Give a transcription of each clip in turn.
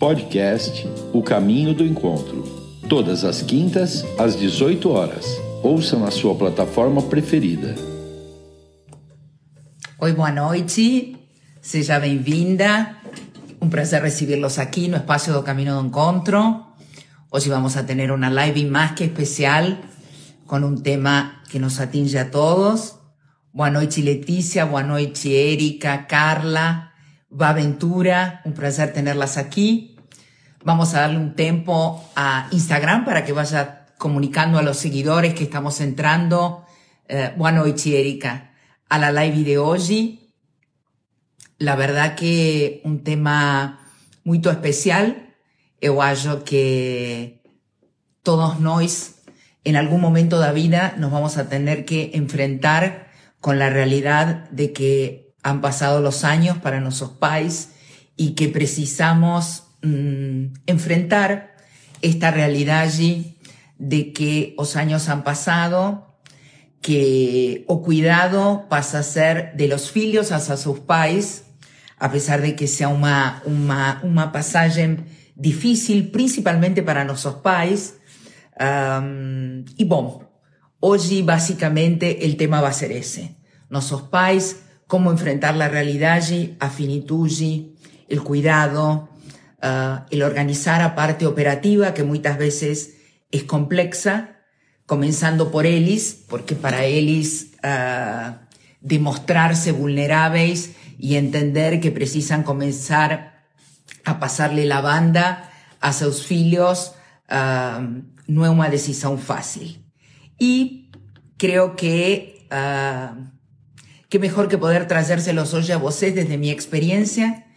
Podcast O Caminho do Encontro. Todas as quintas, às 18 horas. Ouça na sua plataforma preferida. Oi, boa noite. Seja bem-vinda. Um prazer recibirlos aqui no espaço do Caminho do Encontro. Hoje vamos a ter uma live mais que especial com um tema que nos atinge a todos. Boa noite, Letícia. Boa noite, Erika, Carla, Vaventura. Un placer tenerlas aquí. Vamos a darle un tiempo a Instagram para que vaya comunicando a los seguidores que estamos entrando. Eh, buenas noches, Erika. A la live de hoy. La verdad que un tema muy especial. Eu acho que todos nos, en algún momento de la vida, nos vamos a tener que enfrentar con la realidad de que han pasado los años para nuestros pais y que precisamos Mm, enfrentar esta realidad allí de que los años han pasado, que o cuidado pasa a ser de los filhos hacia sus pais, a pesar de que sea una, una, una pasaje difícil, principalmente para nuestros pais. y bueno, hoy básicamente el tema va a ser ese. Nuestros pais, cómo enfrentar la realidad a finitud, el cuidado, uh, el organizar a parte operativa, que muchas veces es complexa, comenzando por Elis, porque para Elis uh, demostrarse vulnerables y entender que precisan comenzar a pasarle la banda a sus filhos uh, no es una decisión fácil. Y creo que uh, qué mejor que poder traérselos hoy a vosotros desde mi experiencia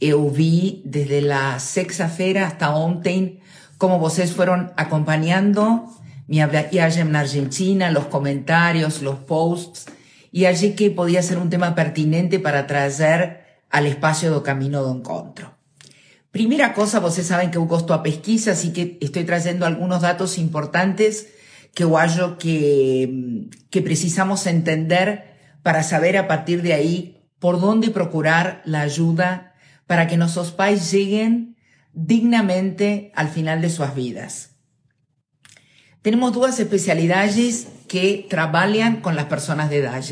eu vi desde la sexta-feira hasta ontem como vocês fueron acompañando mi viaje en Argentina, los comentarios, los posts, y allí que podía ser un tema pertinente para traer al espacio do Camino do Encontro. Primera cosa, vocês saben que eu gosto a pesquisa, así que estoy trayendo algunos datos importantes que eu acho que, que precisamos entender para saber a partir de ahí por dónde procurar la ayuda para que nuestros pais lleguen dignamente al final de sus vidas. Tenemos dos especialidades que trabajan con las personas de edad.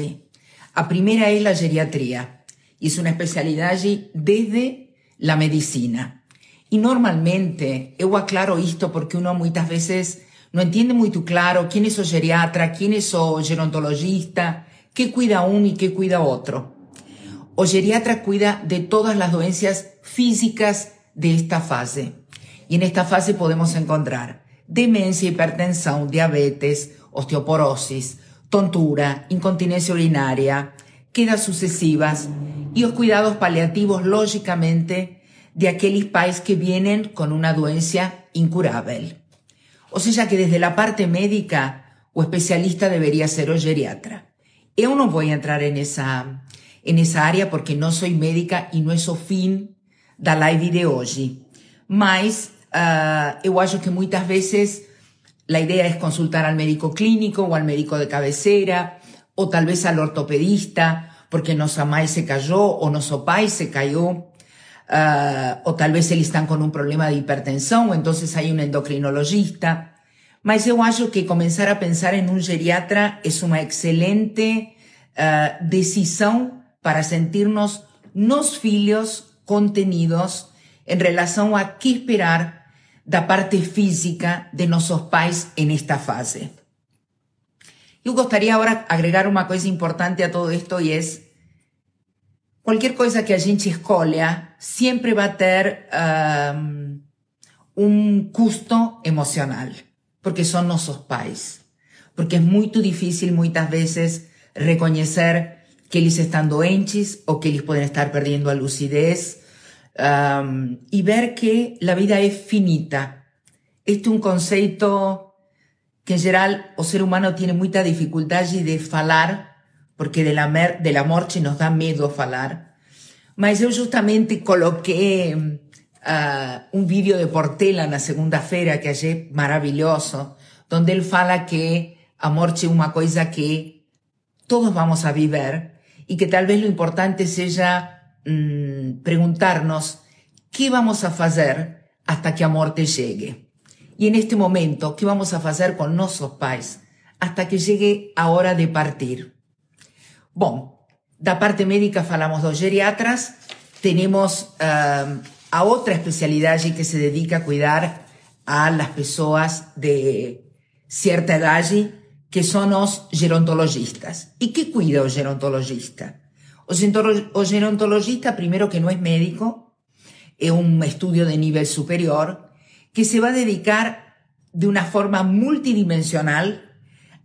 La primera es la geriatría y es una especialidad desde la medicina. Y normalmente, yo aclaro esto porque uno muchas veces no entiende muy claro quién es el geriatra, quién es el gerontologista, qué cuida uno y qué cuida otro. O geriatra cuida de todas las dolencias físicas de esta fase. Y en esta fase podemos encontrar demencia, hipertensión, diabetes, osteoporosis, tontura, incontinencia urinaria, quedas sucesivas y los cuidados paliativos, lógicamente, de aquellos países que vienen con una dolencia incurable. O sea que desde la parte médica o especialista debería ser o geriatra. Yo no voy a entrar en esa en esa área porque no soy médica y no es o fin da live de hoy. Mas uh, eu acho que muchas veces la idea es consultar al médico clínico o al médico de cabecera o tal vez al ortopedista porque nossa mãe se cayó o nosso pai se cayó uh, o tal vez ellos están con un problema de hipertensión o entonces hay un endocrinologista. Mas eu acho que comenzar a pensar en un geriatra es una excelente uh, decisión para sentirnos nos filhos contenidos en relación a qué esperar da parte física de nuestros pais en esta fase. Yo gustaría ahora agregar una cosa importante a todo esto y es cualquier cosa que a gente escolha siempre va a tener um, un custo emocional, porque son nuestros pais. Porque es muy difícil muchas veces reconocer que ellos están doentes o que ellos pueden estar perdiendo a lucidez um, y ver que la vida es finita. Este es un concepto que en general o ser humano tiene mucha dificultad de falar porque de la, mer, de la morte nos da miedo falar. Mas yo justamente coloqué uh, un vídeo de Portela la segunda feira que achei maravilloso, donde él fala que a morte es una cosa que todos vamos a vivir y que tal vez lo importante sea mmm, preguntarnos qué vamos a hacer hasta que a morte llegue. Y en este momento, ¿qué vamos a hacer con nuestros pais hasta que llegue a hora de partir? Bom, da parte médica falamos dos geriatras, tenemos uh, a outra especialidade que se dedica a cuidar a las pessoas de cierta idade, que son os gerontologistas. ¿Y qué cuida o gerontologista? O gerontologista, primero que no es médico, es un estudio de nivel superior, que se va a dedicar de una forma multidimensional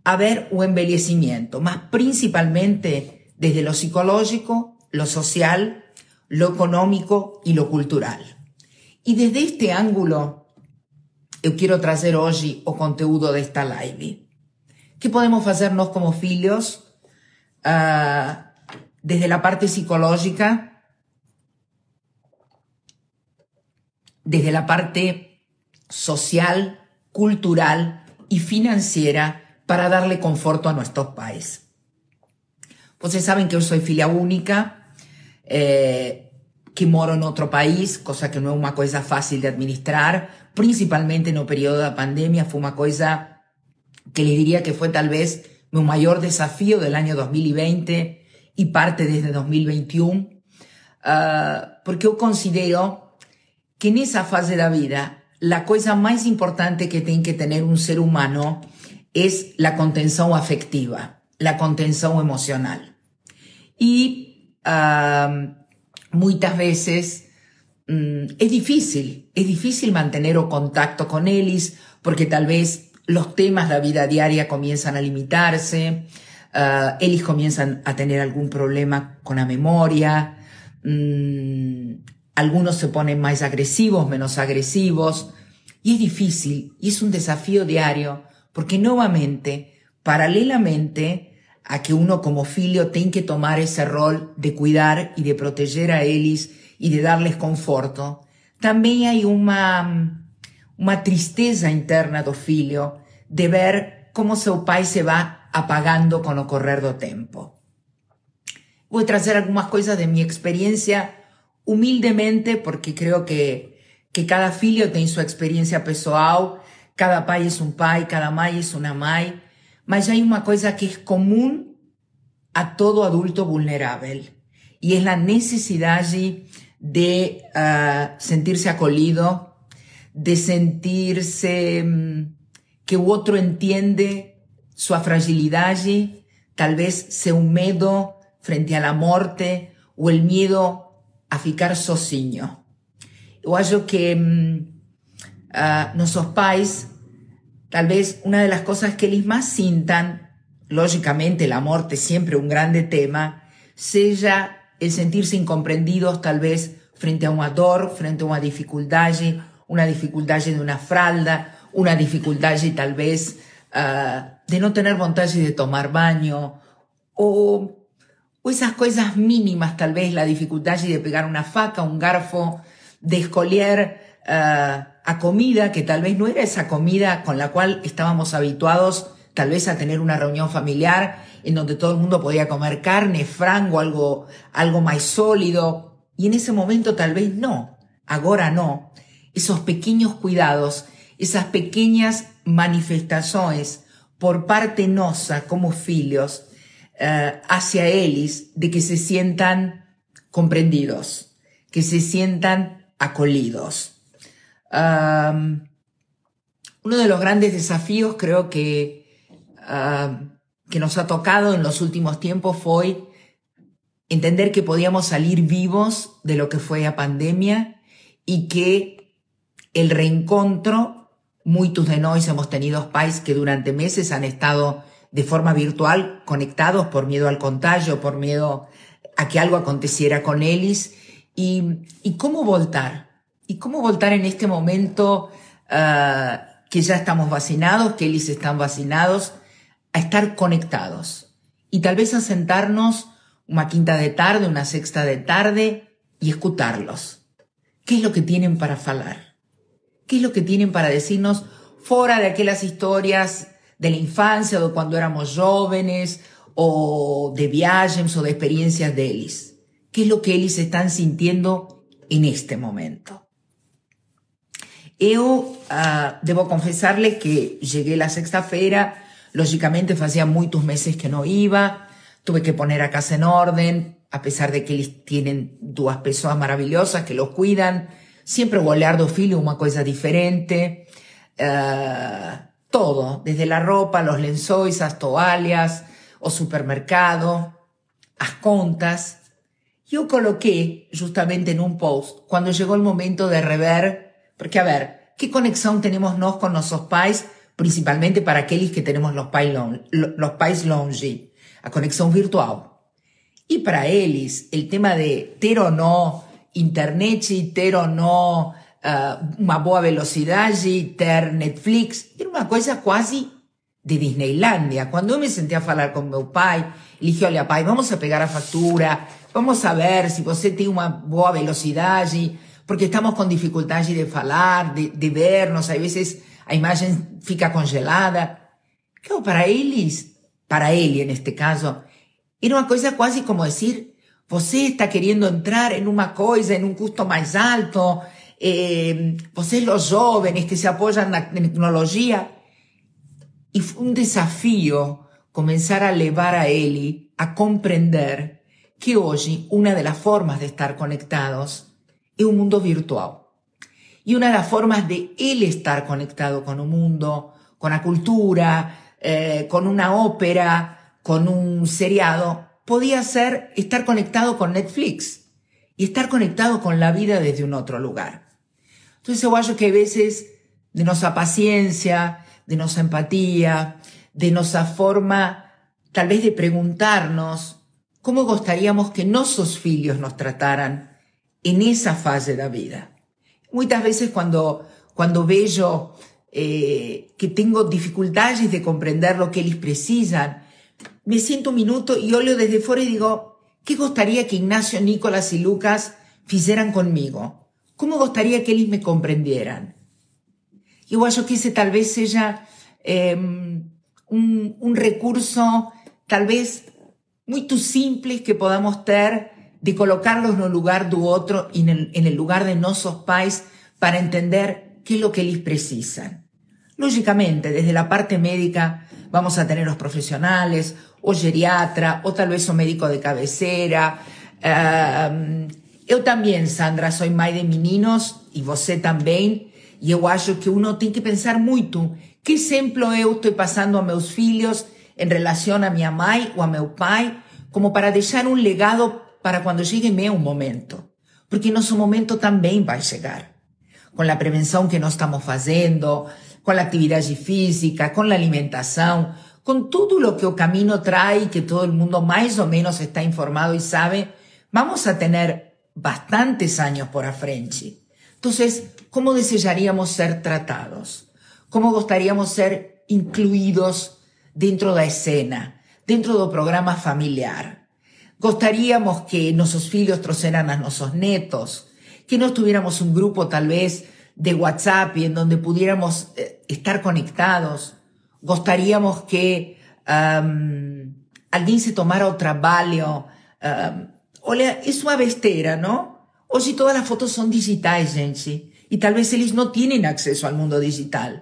a ver o envejecimiento, más principalmente desde lo psicológico, lo social, lo económico y lo cultural. Y desde este ángulo, yo quiero traer hoy o conteúdo de esta live. ¿Qué podemos hacernos como filhos uh, desde la parte psicológica, desde la parte social, cultural y financiera para darle conforto a nuestros pais. Ustedes saben que yo soy filia única, eh, que moro en otro país, cosa que no es una cosa fácil de administrar, principalmente en el periodo de pandemia, fue una cosa que les diría que fue tal vez mi mayor desafío del año 2020 y parte desde 2021, uh, ah, porque yo considero que en esa fase de la vida, la cosa más importante que tiene que tener un ser humano es la contención afectiva, la contención emocional. Y uh, muchas veces um, es difícil, es difícil mantener o contacto con ellos porque tal vez los temas de la vida diaria comienzan a limitarse, uh, ellos comienzan a tener algún problema con la memoria, um, algunos se ponen más agresivos, menos agresivos, y es difícil, y es un desafío diario porque nuevamente, paralelamente a que uno como filio tiene que tomar ese rol de cuidar y de proteger a ellos y de darles conforto, también hay una, una tristeza interna do filio de ver cómo su pai se va apagando con el correr do tiempo. Voy a traer algunas cosas de mi experiencia humildemente porque creo que, que cada filio tiene su experiencia pessoal cada pai es un pai, cada mãe es una mãe, mas hay una cosa que es común a todo adulto vulnerable y es la necesidad de uh, sentirse acolido, de sentirse um, que otro entiende su fragilidad, tal vez sea un miedo frente a la muerte o el miedo a ficar sozinho. Eu acho que uh, nuestros pais, tal vez una de las cosas que les más sintan, lógicamente la muerte siempre un grande tema, sea el sentirse incomprendidos tal vez frente a una dor, frente a una dificultad, una dificultad de una fralda, una dificultad tal vez uh, de no tener voluntad de tomar baño, o, o, esas cosas mínimas, tal vez la dificultad de pegar una faca, un garfo, de escolier uh, a comida que tal vez no era esa comida con la cual estábamos habituados tal vez a tener una reunión familiar en donde todo el mundo podía comer carne, frango, algo, algo más sólido. Y en ese momento tal vez no, ahora no. Esos pequeños cuidados, esas pequeñas manifestaciones por parte nosa como filios eh, hacia ellos de que se sientan comprendidos, que se sientan acolidos. Uno de los grandes desafíos creo que, que nos ha tocado en los últimos tiempos fue entender que podíamos salir vivos de lo que fue la pandemia y que el reencontro, muchos de nosotros hemos tenido países que durante meses han estado de forma virtual conectados por miedo al contagio, por miedo a que algo aconteciera con ellos y, y cómo voltar ¿Y cómo voltar en este momento uh, que ya estamos vacinados, que ellos están vacinados, a estar conectados? Y tal vez a sentarnos una quinta de tarde, una sexta de tarde y escucharlos. ¿Qué es lo que tienen para falar? ¿Qué es lo que tienen para decirnos fuera de aquellas historias de la infancia o de cuando éramos jóvenes o de viajes o de experiencias de ellos? ¿Qué es lo que ellos están sintiendo en este momento? Eu uh, devo confessar-lhe que cheguei la sexta-feira, lógicamente fazia muitos meses que não iba, tuve que poner a casa en orden, a pesar de que eles tienen duas pessoas maravillosas que los cuidan, siempre o olhar do filho uma coisa diferente, uh, todo, desde la ropa, los lençóis, as toalhas, o supermercado, as contas. Eu coloquei justamente en un post, cuando llegó el momento de rever, porque a ver, ¿qué conexión tenemos nós con nuestros pais, principalmente para aquellos que tenemos los pais, los pais longe? A conexión virtual. Y para ellos, el tema de ter o no internet, ter no uh, uma boa velocidade, ter Netflix, era uma coisa quase de Disneylandia. Quando eu me sentei a falar com meu pai, ele olha pai, vamos a pegar a factura, vamos a ver se você tem uma boa velocidade, porque estamos com dificuldade de falar, de, de vernos, às vezes a imagem fica congelada. Claro, para eles, para ele neste caso, era uma coisa quase como dizer, você está querendo entrar em uma coisa, em um custo mais alto, eh, vocês os jovens que se apoiam na tecnologia. E foi um desafio começar a levar a ele a compreender que hoje uma das formas de estar conectados é o mundo virtual. E uma das formas de ele estar conectado com o mundo, com a cultura, eh, com uma ópera, com um seriado, podia ser estar conectado com Netflix e estar conectado com a vida desde um outro lugar. Entonces yo acho que a veces de nuestra paciencia, de nuestra empatía, de nuestra forma tal vez de preguntarnos cómo gustaríamos que nuestros hijos nos trataran en esa fase de la vida. Muchas veces cuando, cuando veo eh, que tengo dificultades de comprender lo que ellos precisan, me siento un minuto y oleo desde fuera y digo, ¿qué gustaría que Ignacio, Nicolás y Lucas hicieran conmigo? ¿Cómo gustaría que ellos me comprendieran? Yo acho que ese tal vez sea eh, un, un, recurso tal vez muy simple que podamos tener de colocarlos en el lugar de otro en el, en el lugar de nuestros pais para entender qué es lo que ellos precisan. Lógicamente, desde la parte médica vamos a tener los profesionales, o geriatra, o tal vez médico de cabecera, Eu também, Sandra, sou mãe de meninos e você também. E eu acho que uno tem que pensar muito que exemplo eu estou passando a meus filhos em relação a minha mãe ou a meu pai, como para deixar um legado para quando chegue meu momento. Porque nosso momento também vai chegar. Com a prevenção que nós estamos fazendo, com a atividade física, com a alimentação, com tudo o que o caminho traz, que todo mundo mais ou menos está informado e sabe, vamos a ter bastantes años por frente. Entonces, ¿cómo desearíamos ser tratados? ¿Cómo gustaríamos ser incluidos dentro de la escena, dentro del programa familiar? Gostaríamos que nuestros hijos troceran a nuestros netos, que no tuviéramos un grupo tal vez de WhatsApp y en donde pudiéramos eh, estar conectados. Gostaríamos que um, alguien se tomara o trabalho um, Olha, é uma besteira, não? Hoje todas as fotos são digitais, gente. E talvez eles não tenham acesso ao mundo digital.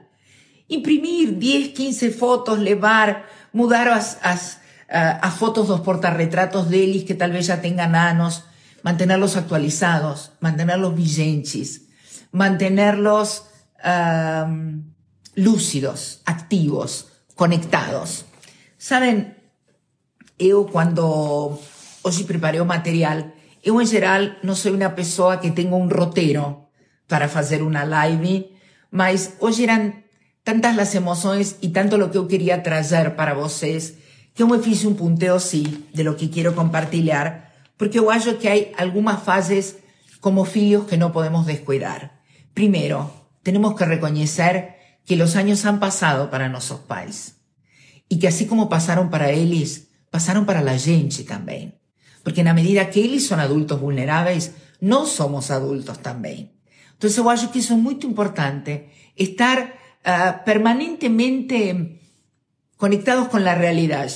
Imprimir 10, 15 fotos, levar, mudar as, as, as fotos dos portarretratos deles que talvez já tenham anos, mantê-los atualizados, mantê-los vigentes, uh, lúcidos, ativos, conectados. Sabem, eu quando hoje preparei o material. Eu, em geral, não sou uma pessoa que tenha um roteiro para fazer uma live, mas hoje eram tantas as emoções e tanto o que eu queria trazer para vocês que eu me fiz um punteo, sim, de lo que quero compartilhar, porque eu acho que há algumas fases como filhos que não podemos descuidar. Primeiro, temos que reconhecer que os anos han passado para nossos pais e que assim como passaram para eles, passaram para a gente também. Porque en la medida que ellos son adultos vulnerables, no somos adultos también. Entonces yo acho que eso es muy importante, estar uh, permanentemente conectados con la realidad.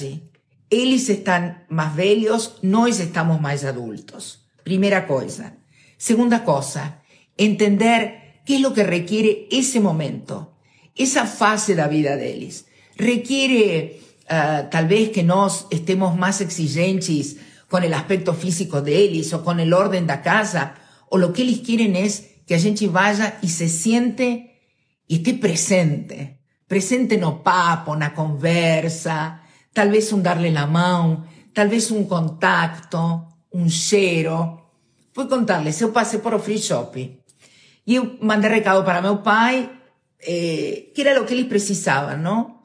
Ellos están más bellos, nosotros estamos más adultos. Primera cosa. Segunda cosa, entender ¿Qué es lo que requiere ese momento? Esa fase de la vida de ellos. Requiere uh, tal vez que nos estemos más exigentes con el aspecto físico de ellos o con el orden de la casa, o lo que ellos quieren es que a gente vaya y se siente y esté presente. Presente no papo, na conversa, tal vez un darle la mano, tal vez un contacto, un cheiro. Vou contar-lhes, eu passei por o free shop e eu mandei recado para meu pai, eh, que era o que eles precisavam, não?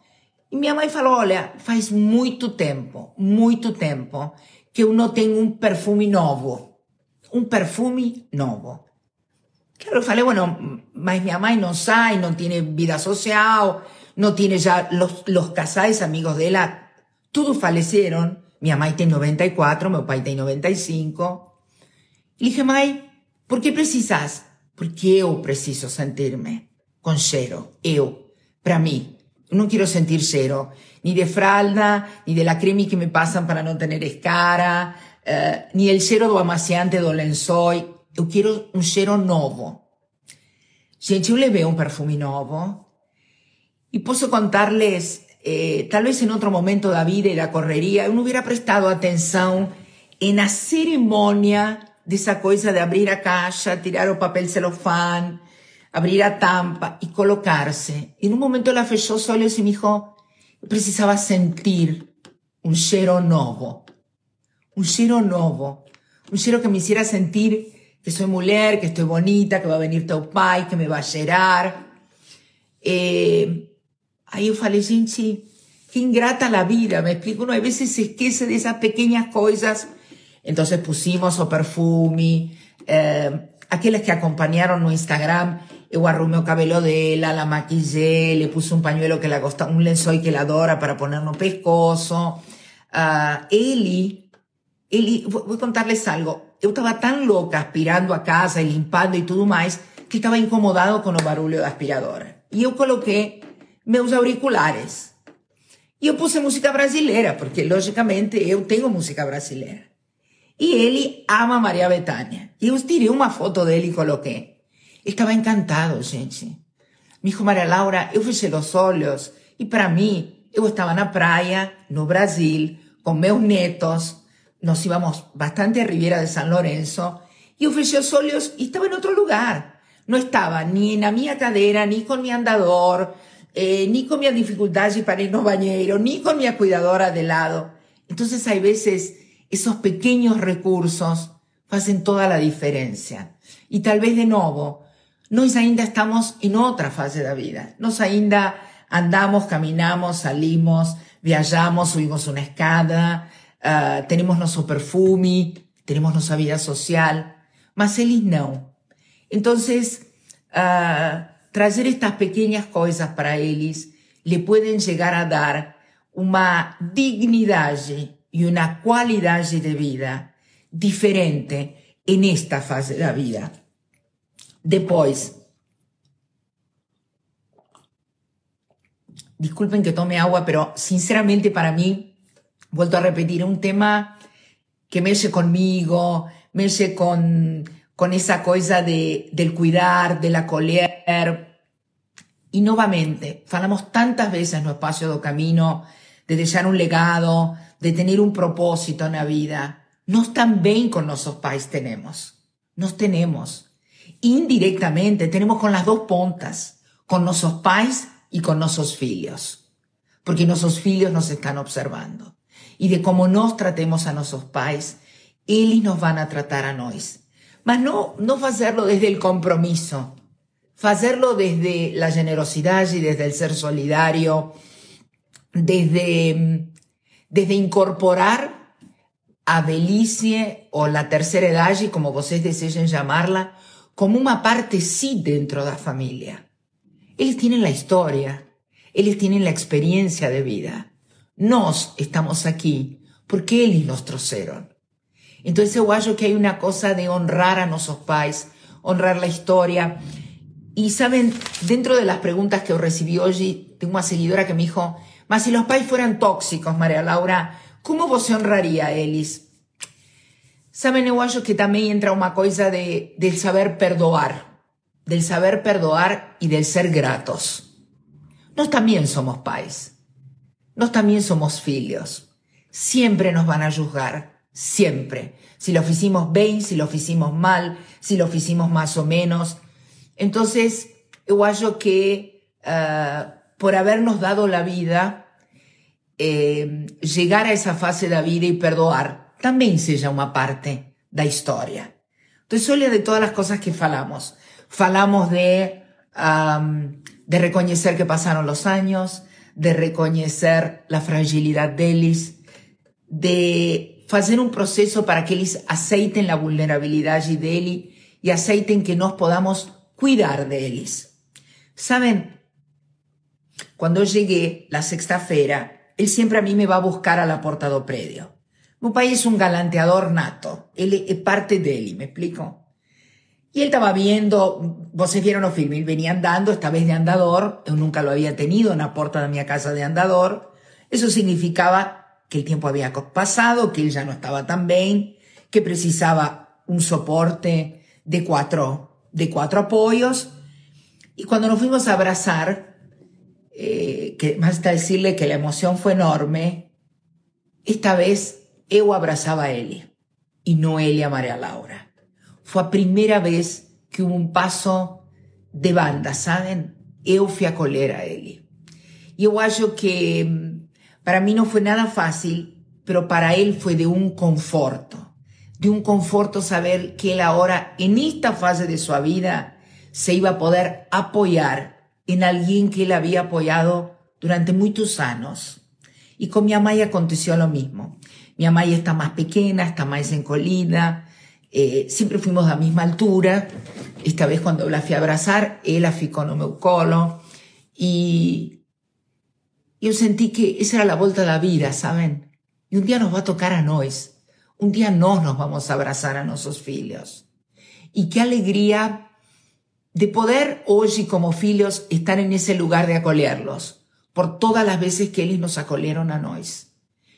E minha mãe falou, olha, faz muito tempo, muito tempo, que eu não tenho um perfume novo. Um perfume novo. Claro, eu falei, bueno, mas minha mãe não sai, não tem vida social, não tem já los, los casais amigos dela, todos faleceram. Minha mãe tem 94, meu pai tem 95. E dije, mãe, por que precisas? Porque eu preciso sentir-me com cheiro. Eu, para mim. Eu não quero sentir cheiro, ni de fralda, ni de la creme que me passam para não ter escara, uh, ni el cheiro do amaciante do lençol. Eu quero um cheiro novo. Gente, eu levei um perfume novo e posso contar-lhes eh, tal vez en otro momento de la vida y la correría, uno hubiera prestado atención en la ceremonia de esa cosa de abrir a caja, tirar el papel celofán, abrir a tampa y colocarse. Y en un momento la fechó solo y me dijo, precisaba sentir un cero nuevo, un cero nuevo, un cero que me hiciera sentir que soy mujer, que estoy bonita, que va a venir tu pai, que me va a llenar. Eh, Aí eu falei, gente, que ingrata la vida, me explico, uno a veces se esquece de esas pequeñas cosas. Entonces pusimos o perfume, eh, que acompañaron no Instagram, eu arrumé o cabelo dela, la maquillé, le puse un pañuelo que la gusta, un lençol que la adora para poner no pescoço. Uh, Eli, Eli, vou contarles algo. Eu estava tão louca aspirando a casa e limpando e tudo mais, que estava incomodado com o barulho da aspiradora. E eu coloquei meus auriculares. E eu puse música brasileira, porque logicamente eu tenho música brasileira. E ele ama Maria Bethânia. E eu tirei uma foto dele e coloquei. Ele estava encantado, gente. Me dijo, Maria Laura, eu fechei os olhos e para mim, eu estava na praia, no Brasil, com meus netos. Nós íbamos bastante a Riviera de San Lorenzo. E eu fechei os olhos e estava em outro lugar. Não estava nem na minha cadeira, nem com meu andador, eh, ni con mi dificultad para ir no bañeros, ni con mi cuidadora de lado. Entonces hay veces esos pequeños recursos hacen toda la diferencia. Y tal vez de nuevo, nos ainda estamos en otra fase de la vida. Nos ainda andamos, caminamos, salimos, viajamos, subimos una escada, uh, tenemos nuestro perfume, tenemos nuestra vida social, mas eles no. Entonces, uh, estas pequeñas cosas para ellos le pueden llegar a dar una dignidad y una calidad de vida diferente en esta fase de la vida. Después, disculpen que tome agua, pero sinceramente para mí, vuelto a repetir, un tema que me hace conmigo, me hace con con esa cosa de, del cuidar, de la coler. Y nuevamente, falamos tantas veces en nuestro espacio de camino de dejar un legado, de tener un propósito en la vida. Nos también con nuestros pais tenemos. Nos tenemos. Indirectamente tenemos con las dos puntas, con nuestros pais y con nuestros hijos. Porque nuestros hijos nos están observando. Y de cómo nos tratemos a nuestros pais, ellos nos van a tratar a nosotros. Mas no, no hacerlo desde el compromiso, hacerlo desde la generosidad y desde el ser solidario, desde, desde incorporar a Belicie o la tercera edad, y como vosotros deseen llamarla, como una parte sí dentro de la familia. Ellos tienen la historia, ellos tienen la experiencia de vida. Nos estamos aquí porque ellos nos troceron. Entonces yo acho que hay una cosa de honrar a nuestros pais, honrar la historia. Y saben, dentro de las preguntas que recibí hoy, tengo una seguidora que me dijo, mas si los pais fueran tóxicos, María Laura, ¿cómo vos honraría a ellos? Saben, acho que también entra una cosa de, del saber perdoar. del saber perdoar y del ser gratos. Nos también somos pais. Nos también somos filios. Siempre nos van a juzgar. Siempre. Si lo hicimos bien, si lo hicimos mal, si lo hicimos más o menos. Entonces, yo que uh, por habernos dado la vida, eh, llegar a esa fase da vida y perdoar también seja una parte da historia. Entonces, olha de todas las cosas que falamos. Falamos de, um, de reconocer que pasaron los años, de reconocer la fragilidad deles, de hacer un proceso para que aceiten la vulnerabilidad de él y aceiten que nos podamos cuidar de ellos. Saben, cuando llegué la sexta-feira, él siempre a mí me va a buscar a la porta do predio. Mi país es un galanteador nato, él es parte de él, ¿me explico? Y él estaba viendo, vos vieron los filmes, él venía andando, esta vez de andador, yo nunca lo había tenido en la puerta de mi casa de andador. Eso significaba que el tiempo había pasado, que él ya no estaba tan bien, que precisaba un soporte de cuatro, de cuatro apoyos. Y cuando nos fuimos a abrazar, eh, que más está decirle que la emoción fue enorme, esta vez yo abrazaba a él y no él a María Laura. Fue la primera vez que hubo un paso de banda, ¿saben? Eu fui a colher a él. Y yo acho que mm, para mí no fue nada fácil, pero para él fue de un conforto. De un conforto saber que él ahora, en esta fase de su vida, se iba a poder apoyar en alguien que él había apoyado durante muchos años. Y con mi mamá aconteció lo mismo. Mi mamá está más pequeña, está más encolida, eh, siempre fuimos a la misma altura. Esta vez cuando la fui a abrazar, él aficó no meu colo. Y yo sentí que esa era la vuelta de la vida, ¿saben? Y un día nos va a tocar a nos. Un día no nos vamos a abrazar a nuestros hijos. Y qué alegría de poder hoy como hijos estar en ese lugar de acolerlos por todas las veces que ellos nos acolieron a nos.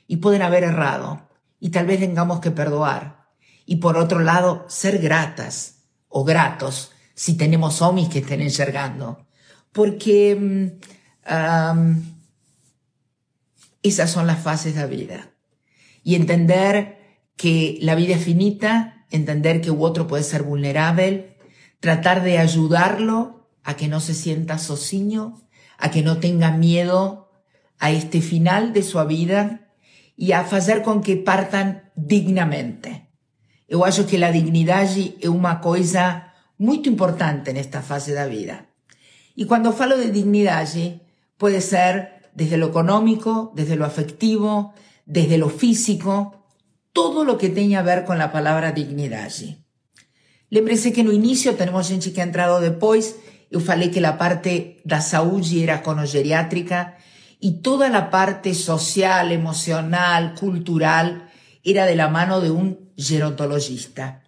Y pueden haber errado. Y tal vez tengamos que perdoar y por otro lado, ser gratas o gratos si tenemos homies que estén enxergando. Porque um, esas son las fases de la vida. Y entender que la vida es finita, entender que otro puede ser vulnerable, tratar de ayudarlo a que no se sienta socinho, a que no tenga miedo a este final de su vida y a hacer con que partan dignamente. Eu acho que a dignidade é uma coisa muito importante nesta fase da vida. E quando falo de dignidade, pode ser desde lo económico, desde lo afectivo, desde lo físico, todo lo que tenga a ver con la palabra dignidade. Lembre-se que no inicio tenemos gente que ha entrado depois, eu falei que la parte da saúde era geriátrica y toda la parte social, emocional, cultural era de la mano de un gerontologista.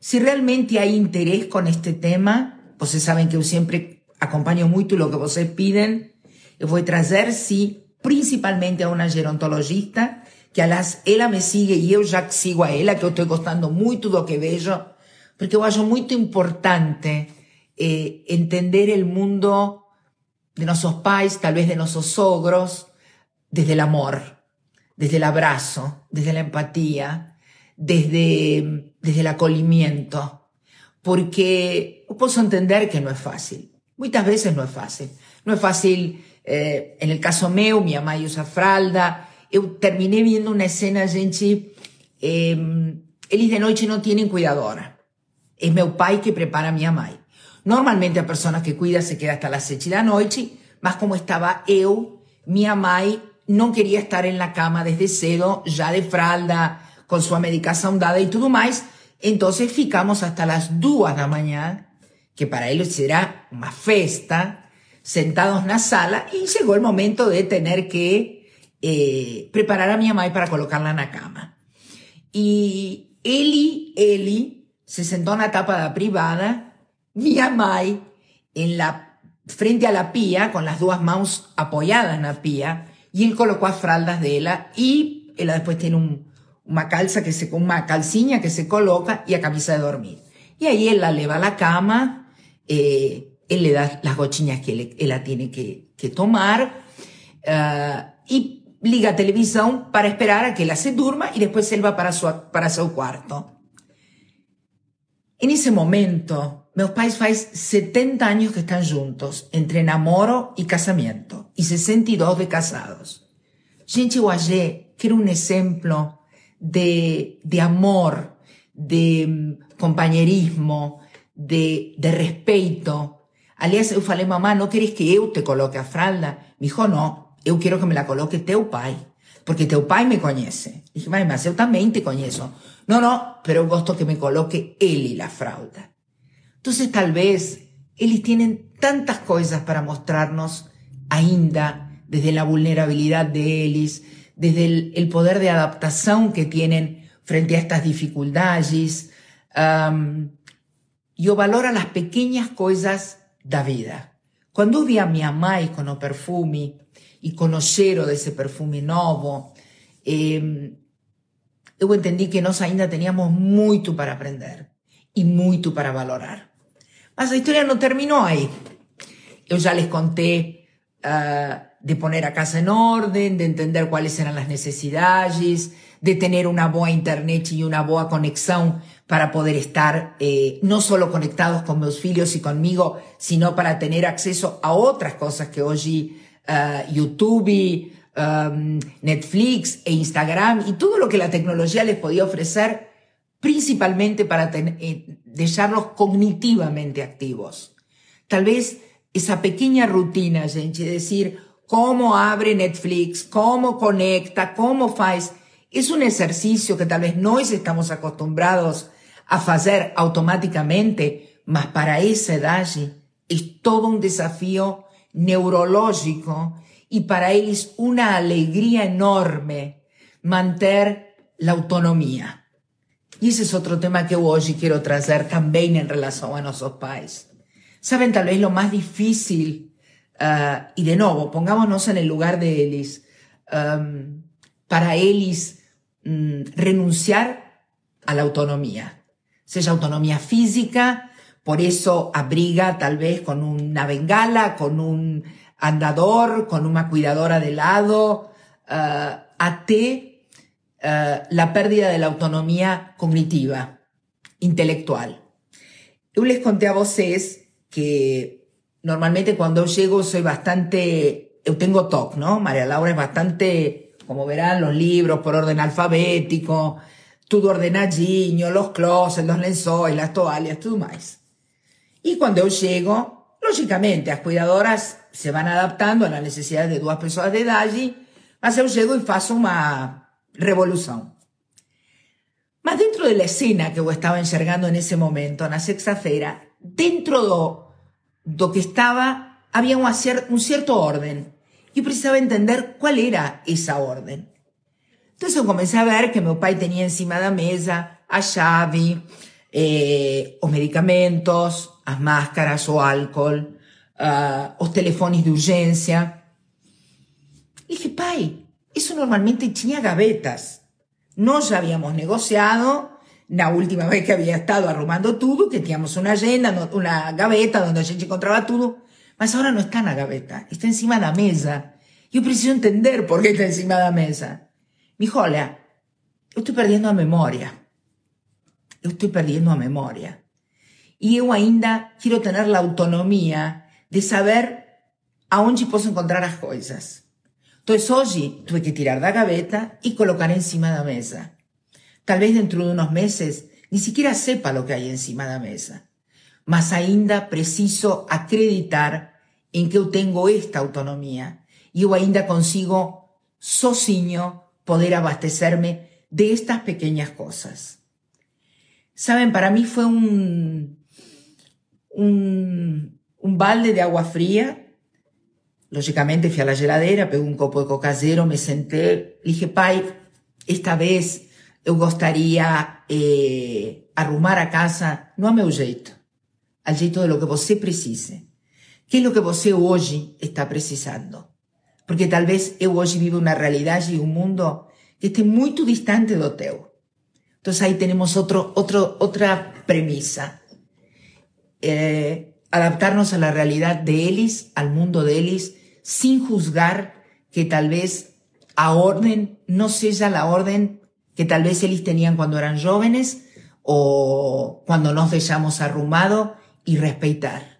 Si realmente hay interés con este tema, ustedes saben que yo siempre acompaño mucho lo que ustedes piden, yo voy a traer, sí, principalmente a una gerontologista, que a las, ella me sigue y yo ya sigo a ella, que yo estoy gostando mucho lo que veo, porque yo acho muy importante eh, entender el mundo de nuestros pais, tal vez de nuestros sogros, desde el amor, desde el abrazo, desde la empatía, desde, desde el acolimiento, porque puedo entender que no es fácil. Muchas veces no es fácil. No es fácil, eh, en el caso meu, mi mamá usa fralda, yo terminé viendo una escena, gente, eh, eles de noche no tienen cuidadora. Es meu pai que prepara a mi mamá. Normalmente a persona que cuida se queda hasta las 6 de la noche, más como estaba eu, mi mamá no quería estar en la cama desde cedo, ya de fralda, con su medicación dada y todo más. Entonces ficamos hasta las 2 la mañana, que para ellos será una fiesta, sentados en la sala y llegó el momento de tener que eh, preparar a mi mamá para colocarla en la cama. Y Eli, Eli, se sentó en la tapa de la privada, mi mamá en la, frente a la pía, con las dos manos apoyadas en la pía, y él colocó las fraldas de ella y ella después tiene un, una calza que se, una calciña que se coloca y a camisa de dormir. Y ahí él la lleva a la cama, eh, él le da las gochiñas que él, ella tiene que, que tomar uh, y liga a televisão para esperar a que ela se durma e depois ele vai para, sua, para seu quarto. E nesse momento, meus pais faz 70 anos que estão juntos, entre namoro e casamento, e 62 de casados. Gente, eu que era um exemplo de, de amor, de mm, companheirismo, de, de respeito. Aliás, eu falei, mamá, não queres que eu te coloque a fralda? Me dijo, não, eu quero que me la coloque teu pai, porque teu pai me conhece. Dije, mas eu também te conheço. Não, não, pero gosto que me coloque ele la fralda. Entonces, tal vez, eles tienen tantas coisas para mostrarnos ainda desde la vulnerabilidad de ellos, desde el, poder de adaptación que tienen frente a estas dificultades. Um, yo valoro las pequeñas cosas da vida. Quando vi a minha mãe com o perfume e o cheiro desse perfume novo, eh, eu entendi que nós ainda teníamos muito para aprender e muito para valorar. Mas a história não terminou aí. Eu já les contei uh, de poner a casa en orden, de entender cuáles eran las necesidades, de tener una buena internet y una buena conexión para poder estar eh, no solo conectados con mis hijos y conmigo, sino para tener acceso a otras cosas que hoy uh, YouTube, um, Netflix e Instagram y todo lo que la tecnología les podía ofrecer, principalmente para eh, dejarlos cognitivamente activos. Tal vez esa pequeña rutina, gente, decir, cómo abre Netflix, cómo conecta, cómo faz. Es un ejercicio que tal vez no estamos acostumbrados a hacer automáticamente, mas para esa edad es todo un desafío neurológico y para ellos una alegría enorme mantener la autonomía. Y ese es otro tema que hoy quiero traer también en relación a nuestros pais. Saben tal vez lo más difícil Uh, y de nuevo, pongámonos en el lugar de Elis. Um, para Elis um, renunciar a la autonomía, sea autonomía física, por eso abriga tal vez con una bengala, con un andador, con una cuidadora de lado, uh, a te uh, la pérdida de la autonomía cognitiva, intelectual. Yo les conté a vosotros que normalmente cuando llego soy bastante, yo tengo TOC, ¿no? María Laura es bastante, como verán, los libros por orden alfabético, todo ordenadinho, los closets, los lençóis, las toallas, todo más. Y cuando yo llego, lógicamente, las cuidadoras se van adaptando a las necesidades de dos personas de edad, mas yo llego y faço una revolución. Mas dentro de la escena que yo estaba enxergando en ese momento, na sexta-feira, dentro do do que estaba, había un, un cierto orden. Yo precisaba entender cuál era esa orden. Entonces yo comencé a ver que mi pai tenía encima de la mesa a chave, eh, os medicamentos, as máscaras, o álcool, uh, os telefones de urgencia. Y dije, pai, eso normalmente tenía gavetas. No ya habíamos negociado la última vez que había estado arrumando todo, que teníamos una agenda, una gaveta donde a gente encontraba todo, mas ahora no está en la gaveta, está encima de la mesa. Yo preciso entender por qué está encima de la mesa. Me dijo, yo estoy perdiendo a memoria. Yo estoy perdiendo a memoria. Y yo ainda quiero tener la autonomía de saber a dónde puedo encontrar las cosas. Entonces hoy tuve que tirar la gaveta y colocar encima de la mesa. Tal vez dentro de unos meses ni siquiera sepa lo que hay encima de la mesa. Mas ainda preciso acreditar en que yo tengo esta autonomía y yo ainda consigo sozinho poder abastecerme de estas pequeñas cosas. Saben, para mí fue un, un, un balde de agua fría. Lógicamente fui a la heladera, pegué un copo de coca cero, me senté, dije, pai, esta vez eu gostaria eh, arrumar a casa no a meu jeito, al jeito de lo que você precise. Que é o que você hoje está precisando? Porque talvez eu hoje vivo uma realidade e um mundo que esté muito distante do teu. Então aí temos outro, outro, outra premissa. Eh, adaptarnos a la realidad de Elis, al mundo de Elis, sin juzgar que tal vez a orden no sea la orden que tal vez Elis tenían cuando eran jóvenes o cuando nos dejamos arrumado y respetar.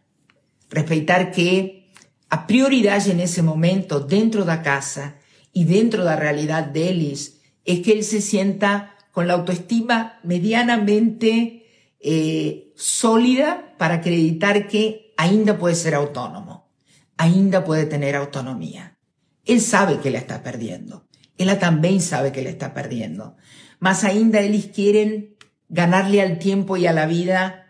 Respetar que a prioridad en ese momento dentro de la casa y dentro de la realidad de Elis es que él se sienta con la autoestima medianamente eh, sólida para acreditar que ainda puede ser autónomo, ainda puede tener autonomía. Él sabe que la está perdiendo. Ella también sabe que la está perdiendo. Más ainda ellos quieren ganarle al tiempo y a la vida.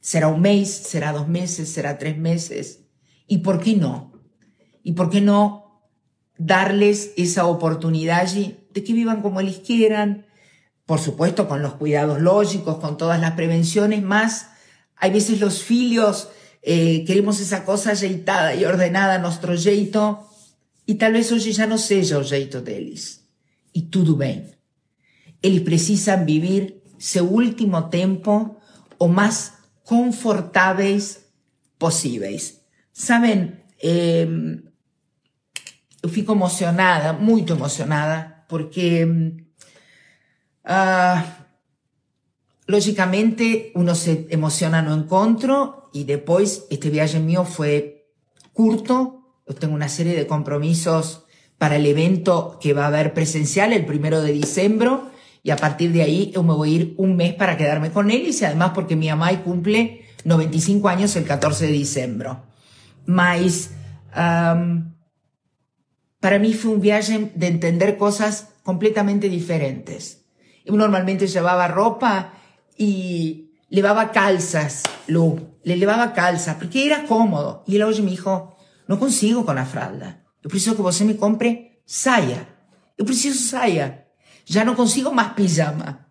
Será un mes, será dos meses, será tres meses. ¿Y por qué no? ¿Y por qué no darles esa oportunidad de que vivan como ellos quieran? Por supuesto, con los cuidados lógicos, con todas las prevenciones, más hay veces los filios eh, queremos esa cosa ajeitada y ordenada nuestro jeito, y tal vez hoy ya no seja o jeito deles. Y todo bien. Eles precisam vivir seu último tempo o mais confortáveis possíveis. Sabem, eh, eu fico emocionada, muito emocionada, porque uh, lógicamente uno se emociona no encontro y después este viaje mío fue curto, yo tengo una serie de compromisos para el evento que va a haber presencial el primero de diciembre y a partir de ahí me voy a ir un mes para quedarme con él y además porque mi mamá cumple 95 años el 14 de diciembre. Mas para mí fue un viaje de entender cosas completamente diferentes. Normalmente llevaba ropa y llevaba calzas, Lu, le llevaba calzas porque era cómodo. Y él hoy me dijo, no consigo con la fralda. Yo preciso que você me compre saia. Yo preciso saia. Ya no consigo más pijama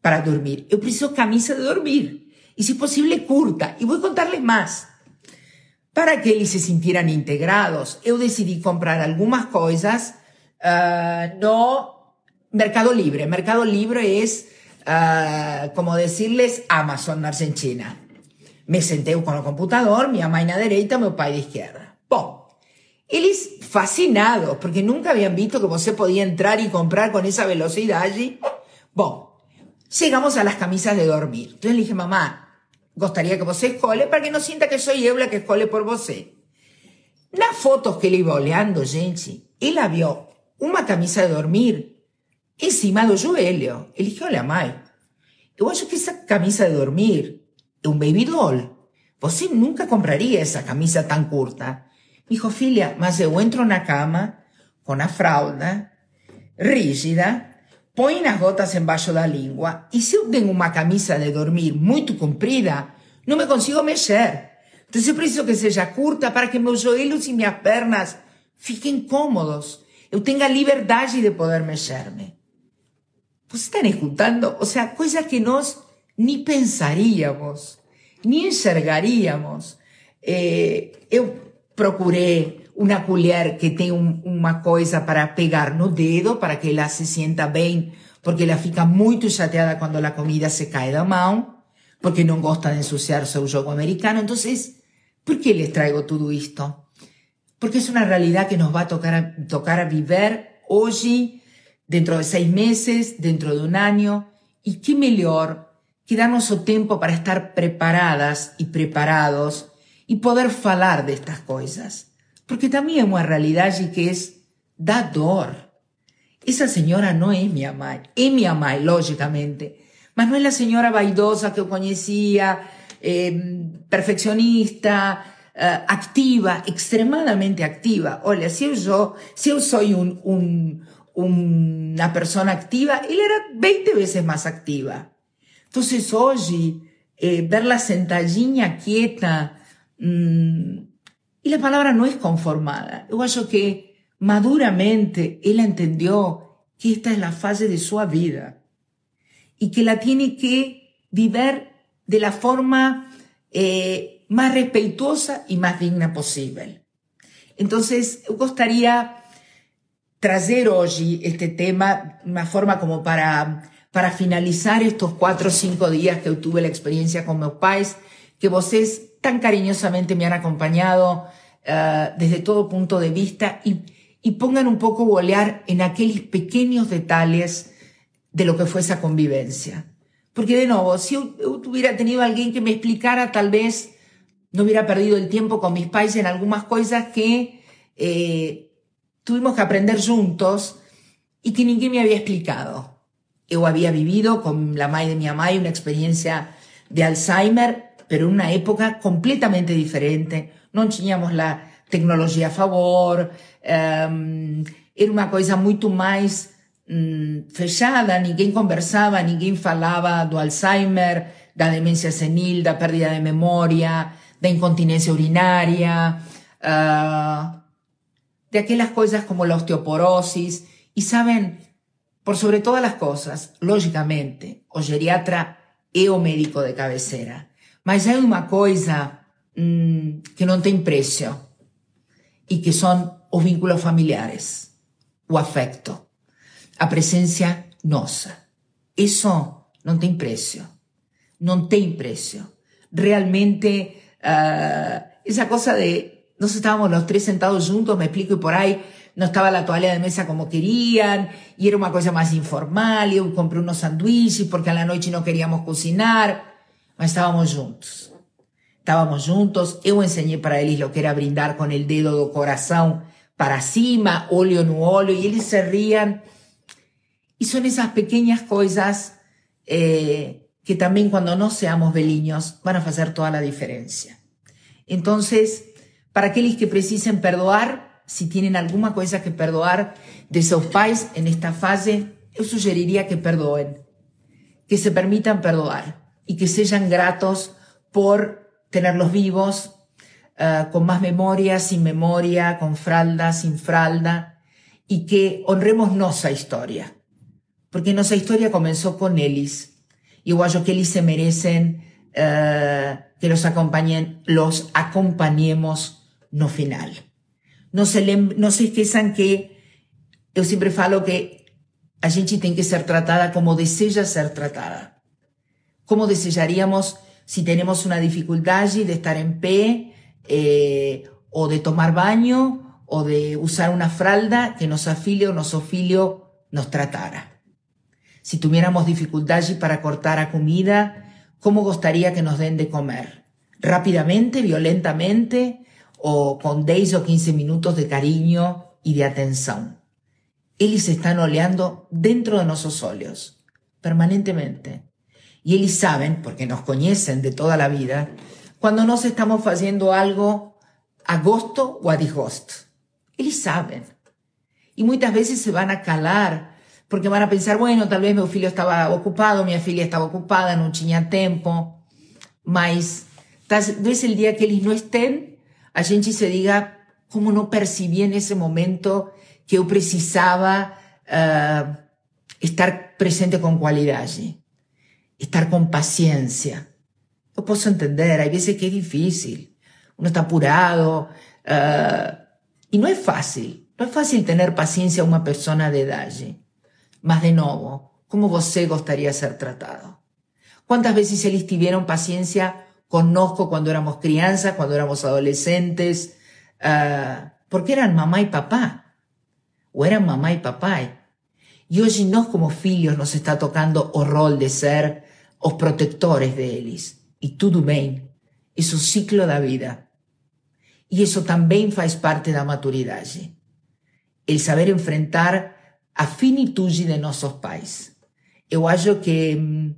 para dormir. Yo preciso camisa de dormir. Y si posible, curta. Y voy a contarles más. Para que ellos se sintieran integrados, yo decidí comprar algunas cosas uh, no Mercado Libre. Mercado Libre es uh, como decirles Amazon Argentina. Me senté con el computador, mi mamá en la derecha, mi papá de izquierda. ¡Pum! Eles fascinados, porque nunca habían visto que você podía entrar y comprar con esa velocidad allí. Bueno, llegamos a las camisas de dormir. Entonces le dije, mamá, gustaría que você escole para que no sienta que soy eu la que escole por você. Las fotos que le iba oleando, gente, él vio una camisa de dormir encima do joelho. Ele dije, olha, mãe, eu acho que esa camisa de dormir es un baby doll. Você nunca compraría esa camisa tan curta. Dijo, filia, mas eu entro na cama com a fralda rígida, põe as gotas embaixo da língua e se eu tenho uma camisa de dormir muito comprida, não me consigo mexer. Então eu preciso que seja curta para que meus joelhos e minhas pernas fiquem cômodos. Eu tenha liberdade de poder mexer-me. Vocês estão escutando? Ou seja, coisas que nós nem pensaríamos, nem enxergaríamos. Eh, eu procuré una colher que tenga una cosa para pegar no dedo, para que ella se sienta bien, porque ella fica muy chateada cuando la comida se cae da mão, porque no gosta de ensuciar su juego americano. Entonces, ¿por qué les traigo todo esto? Porque es una realidad que nos va a tocar a, tocar a vivir hoy, dentro de seis meses, dentro de un año, y qué mejor que darnos el tiempo para estar preparadas y preparados y poder falar de estas cosas. Porque también es una realidad que es da dor. Esa señora no es mi mamá, es mi mamá, lógicamente, mas no es la señora vaidosa que yo conocía, em, perfeccionista, eh, activa, extremadamente activa. Oye, si yo, si yo soy un, una persona activa, él era 20 veces más activa. Entonces hoy, eh, verla sentadinha quieta, Mm, y la palabra no es conformada. Yo creo que maduramente él entendió que esta es la fase de su vida y que la tiene que vivir de la forma eh, más respetuosa y más digna posible. Entonces, me gustaría traer hoy este tema, una forma como para, para finalizar estos cuatro o cinco días que tuve la experiencia con mis pais, que vosotros tan cariñosamente me han acompañado eh, desde todo punto de vista y, y pongan un poco bolear en aquellos pequeños detalles de lo que fue esa convivencia. Porque de nuevo, si yo, hubiera tenido alguien que me explicara, tal vez no hubiera perdido el tiempo con mis pais en algunas cosas que eh, tuvimos que aprender juntos y que ninguém me había explicado. Yo había vivido con la madre de mi mamá una experiencia de Alzheimer, pero en una época completamente diferente. No teníamos la tecnología a favor, um, era uma coisa muito mais um, fechada, ninguém conversava, ninguém falava do Alzheimer, da demência senil, da perda de memória, da incontinência urinária, uh, de aquelas coisas como a osteoporosis. E sabem, por sobre todas as coisas, logicamente, o geriatra é o médico de cabeceira. Mas é uma coisa hum, que não tem preço e que são os vínculos familiares, o afecto, a presença nossa. Isso não tem preço. Não tem preço. Realmente, uh, essa coisa de nós estávamos los tres sentados juntos, me explico, y por ahí no estaba la toalla de mesa como querían, y era una cosa más informal, yo compré unos sándwiches porque a la noche no queríamos cocinar, mas estábamos juntos. Estábamos juntos, yo enseñé para ellos lo que era brindar con el dedo do corazón para cima, óleo no óleo, y ellos se rían. Y son esas pequeñas cosas eh, que también cuando no seamos beliños van a hacer toda la diferencia. Entonces, para aquellos que precisen perdoar, si tienen alguna cosa que perdoar de sus pais en esta fase, yo sugeriría que perdoen, que se permitan perdoar y que sean gratos por tenerlos vivos, uh, con más memoria, sin memoria, con fralda, sin fralda, y que honremos nuestra historia. Porque nuestra historia comenzó con Elis. Igual yo que Elis se merecen uh, que los acompañen, los acompañemos no final. No se, no se esqueçam que eu sempre falo que a gente tem que ser tratada como deseja ser tratada. Como desejaríamos si tenemos una dificultad de estar en pie, eh, o de tomar baño, o de usar una fralda que nos afilio o nos ofilio nos tratara. Si tuviéramos dificultad para cortar a comida, ¿cómo gustaría que nos den de comer? Rápidamente, violentamente, o con 10 o 15 minutos de cariño y de atención. Ellos están oleando dentro de nuestros óleos, permanentemente. Y ellos saben, porque nos conocen de toda la vida, cuando nos estamos haciendo algo a gusto o a disgusto. Ellos saben. Y muchas veces se van a calar, porque van a pensar, bueno, tal vez mi filho estaba ocupado, mi filha estaba ocupada, no tenía tiempo. Mas, tal vez el día que ellos no estén, a gente se diga cómo no percibí en ese momento que yo precisaba uh, estar presente con cualidad, estar con paciencia. Yo puedo entender, hay veces que es difícil, uno está apurado uh, y no es fácil, no es fácil tener paciencia a una persona de edad. Más de nuevo, ¿cómo você gustaría ser tratado? ¿Cuántas veces ellos tuvieron paciencia conozco cuando éramos crianzas, cuando éramos adolescentes, uh, porque eran mamá y papá, o eran mamá y papá. Y hoy nos como filhos nos está tocando o rol de ser os protectores de ellos. Y tudo bem, eso ciclo da vida. Y eso también faz parte da maturidade. El saber enfrentar a finitude de nuestros pais. Eu acho que mm,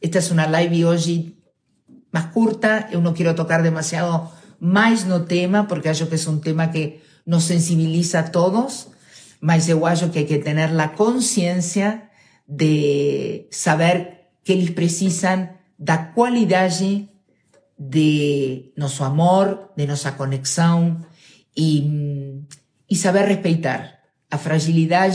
esta es una live hoy más curta, yo no quiero tocar demasiado más no tema, porque creo que es un tema que nos sensibiliza a todos, mas yo creo que hay que tener la conciencia de saber que ellos precisan da cualidad de nuestro amor, de nuestra conexión y, y saber respetar a fragilidad,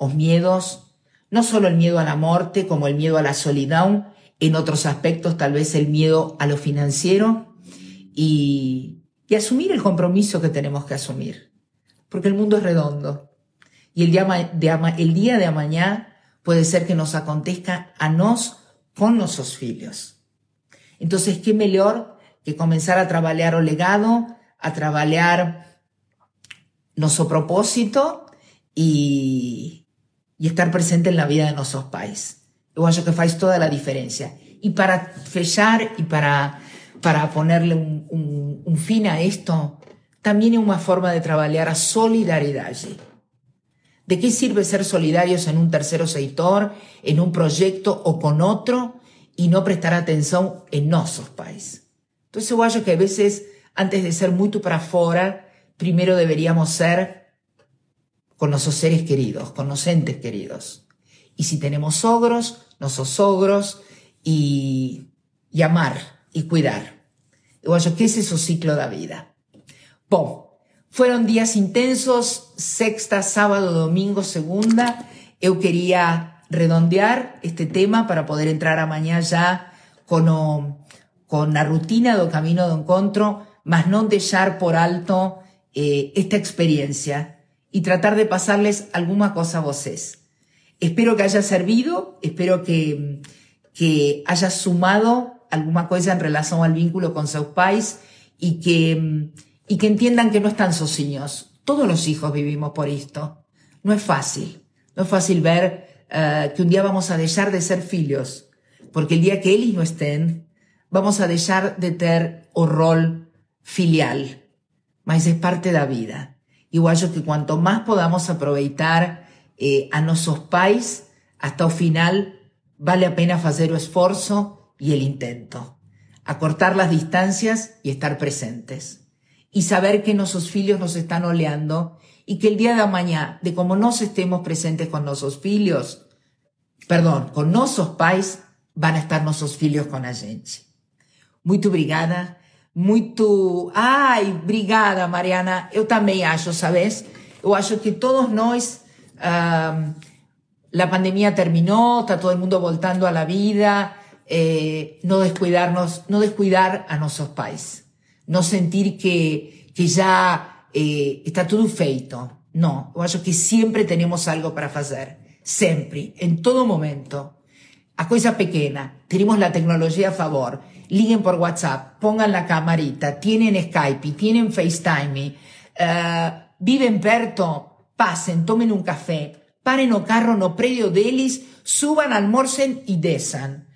los miedos, no solo el miedo a la muerte, como el miedo a la soledad, en otros aspectos tal vez el miedo a lo financiero y, y asumir el compromiso que tenemos que asumir, porque el mundo es redondo y el día de, mañana puede ser que nos acontezca a nos con nuestros hijos. Entonces, qué mejor que começar a trabalhar o legado, a trabalhar nosso propósito e, e estar presente na vida de nossos pais. Eu acho que faz toda a diferença. E para fechar e para, para ponerle um, um, um fim a isto, também é uma forma de trabalhar a solidariedade. ¿De qué sirve ser solidarios en un tercero sector, en un proyecto o con otro y no prestar atención en nuestros países? Entonces yo acho que a veces, antes de ser mucho para afuera, primero deberíamos ser con nuestros seres queridos, con los entes queridos. Y si tenemos sogros, nuestros sogros y, y amar y cuidar. Yo acho que ese es el ciclo de vida. Bom, fueron días intensos, sexta, sábado, domingo, segunda. Eu quería redondear este tema para poder entrar a mañana ya con, con la rutina do camino do encontro, mas no dejar por alto eh, esta experiencia y tratar de pasarles alguna cosa a vosotros. Espero que haya servido, espero que, que haya sumado alguna cosa en relación al vínculo con sus pais y que y que entiendan que no están sozinhos. Todos los hijos vivimos por esto. No es fácil. No es fácil ver uh, que un día vamos a dejar de ser filhos, porque el día que eles no estén, vamos a dejar de ter o rol filial. Mas es parte de la vida. Igual yo que cuanto más podamos aproveitar eh, a nuestros pais hasta el final, vale a pena hacer el esfuerzo y el intento. Acortar las distancias y estar presentes y saber que nuestros filhos nos están oleando y que el día de mañana, de como nos estemos presentes con nuestros filhos, perdón, con nuestros pais, van a estar nuestros filhos con a gente. Muito obrigada, muito... Ai, obrigada, Mariana. Eu também acho, sabes? Eu acho que todos nós... La pandemia terminó, está todo el mundo voltando a la vida, eh, no descuidarnos, no descuidar a nuestros pais no sentir que, que ya eh, está todo feito. No, yo que siempre tenemos algo para hacer. Siempre, en todo momento. A cosa pequeña, tenemos la tecnología a favor. Liguen por WhatsApp, pongan la camarita, tienen Skype, tienen FaceTime, uh, viven perto, pasen, tomen un café, paren o carro no predio deles, suban, almorcen y desan.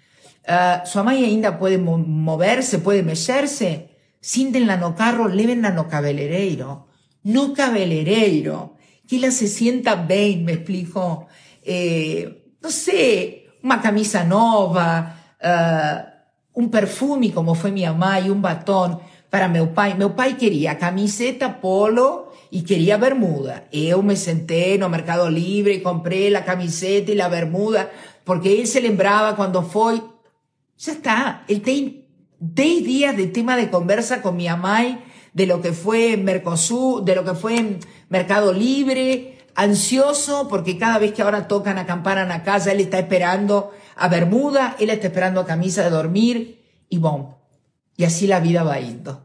Uh, su mamá ainda puede moverse, puede mexerse, Síntenla no carro, levenla no cabeleireiro. No cabeleireiro. Que ella se sienta bien, me explico. Eh, no sé, una camisa nova, uh, un perfume como fue mi mamá y un batón para meu pai. Meu pai quería camiseta, polo y quería bermuda. Eu me senté no Mercado Libre y compré la camiseta y la bermuda porque él se lembraba cuando fue. Ya está, él te 10 días de tema de conversa con mi amai de lo que fue Mercosur, de lo que fue Mercado Libre, ansioso porque cada vez que ahora tocan a campana en la casa, él está esperando a Bermuda, él está esperando a camisa de dormir y bom. Y así la vida va yendo.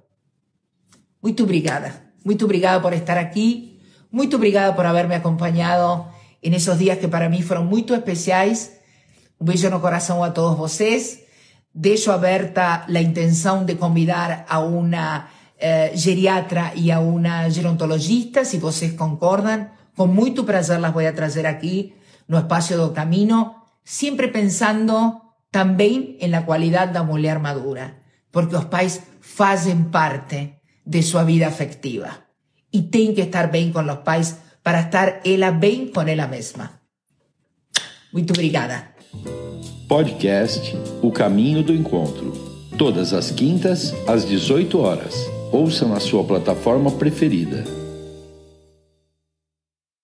Muy obrigada, muy obrigada por estar aquí, muy obrigada por haberme acompañado en esos días que para mí fueron muy especiales. Un beso no corazón a todos vosotros dejo abierta la intención de convidar a una eh, geriatra y a una gerontologista, si vocês concordan, con mucho placer las voy a traer aquí no espacio do camino, siempre pensando también en la cualidad da mulher madura, porque los pais hacen parte de su vida afectiva y tienen que estar bien con los pais para estar ella bien con ella misma. Muito obrigada. Podcast O Caminho do Encontro. Todas as quintas, às 18 horas. Ouça na sua plataforma preferida.